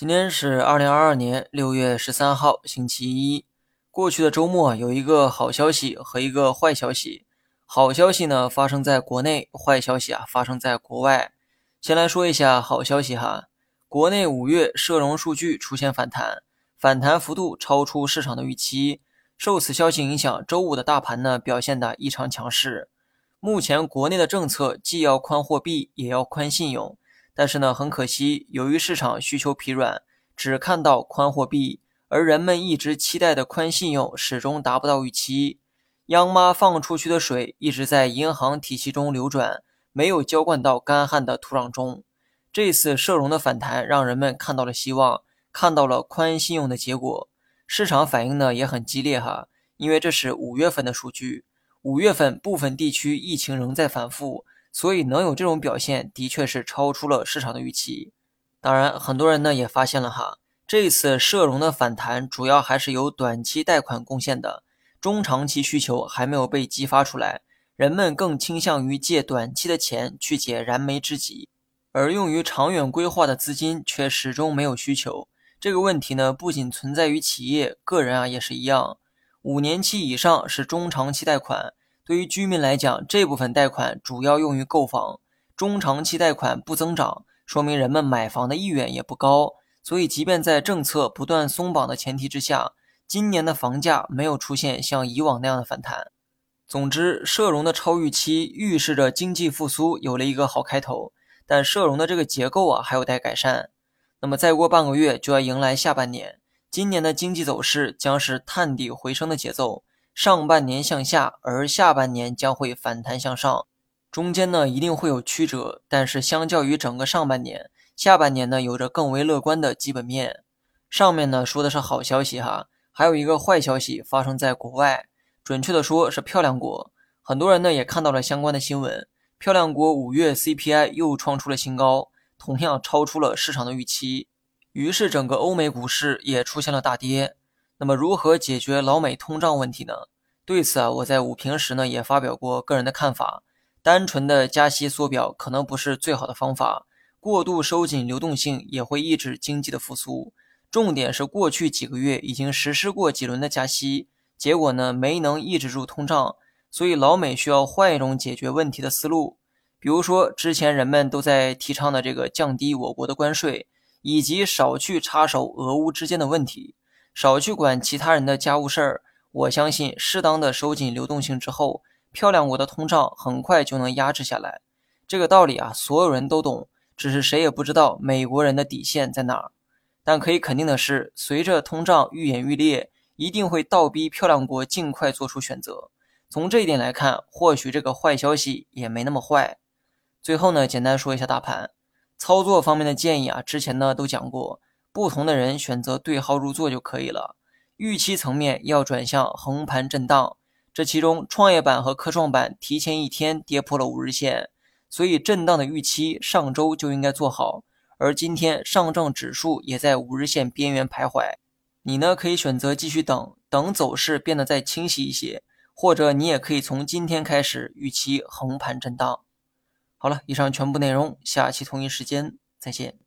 今天是二零二二年六月十三号，星期一。过去的周末有一个好消息和一个坏消息。好消息呢发生在国内，坏消息啊发生在国外。先来说一下好消息哈，国内五月社融数据出现反弹，反弹幅度超出市场的预期。受此消息影响，周五的大盘呢表现的异常强势。目前国内的政策既要宽货币，也要宽信用。但是呢，很可惜，由于市场需求疲软，只看到宽货币，而人们一直期待的宽信用始终达不到预期。央妈放出去的水一直在银行体系中流转，没有浇灌到干旱的土壤中。这次社融的反弹让人们看到了希望，看到了宽信用的结果。市场反应呢也很激烈哈，因为这是五月份的数据，五月份部分地区疫情仍在反复。所以能有这种表现，的确是超出了市场的预期。当然，很多人呢也发现了哈，这次社融的反弹主要还是由短期贷款贡献的，中长期需求还没有被激发出来，人们更倾向于借短期的钱去解燃眉之急，而用于长远规划的资金却始终没有需求。这个问题呢，不仅存在于企业，个人啊也是一样。五年期以上是中长期贷款。对于居民来讲，这部分贷款主要用于购房，中长期贷款不增长，说明人们买房的意愿也不高。所以，即便在政策不断松绑的前提之下，今年的房价没有出现像以往那样的反弹。总之，社融的超预期预示着经济复苏有了一个好开头，但社融的这个结构啊还有待改善。那么，再过半个月就要迎来下半年，今年的经济走势将是探底回升的节奏。上半年向下，而下半年将会反弹向上，中间呢一定会有曲折，但是相较于整个上半年，下半年呢有着更为乐观的基本面。上面呢说的是好消息哈，还有一个坏消息发生在国外，准确的说是漂亮国。很多人呢也看到了相关的新闻，漂亮国五月 CPI 又创出了新高，同样超出了市场的预期，于是整个欧美股市也出现了大跌。那么如何解决老美通胀问题呢？对此啊，我在午评时呢也发表过个人的看法。单纯的加息缩表可能不是最好的方法，过度收紧流动性也会抑制经济的复苏。重点是过去几个月已经实施过几轮的加息，结果呢没能抑制住通胀，所以老美需要换一种解决问题的思路。比如说之前人们都在提倡的这个降低我国的关税，以及少去插手俄乌之间的问题。少去管其他人的家务事儿，我相信适当的收紧流动性之后，漂亮国的通胀很快就能压制下来。这个道理啊，所有人都懂，只是谁也不知道美国人的底线在哪儿。但可以肯定的是，随着通胀愈演愈烈，一定会倒逼漂亮国尽快做出选择。从这一点来看，或许这个坏消息也没那么坏。最后呢，简单说一下大盘操作方面的建议啊，之前呢都讲过。不同的人选择对号入座就可以了。预期层面要转向横盘震荡，这其中创业板和科创板提前一天跌破了五日线，所以震荡的预期上周就应该做好。而今天上证指数也在五日线边缘徘徊，你呢可以选择继续等等走势变得再清晰一些，或者你也可以从今天开始预期横盘震荡。好了，以上全部内容，下期同一时间再见。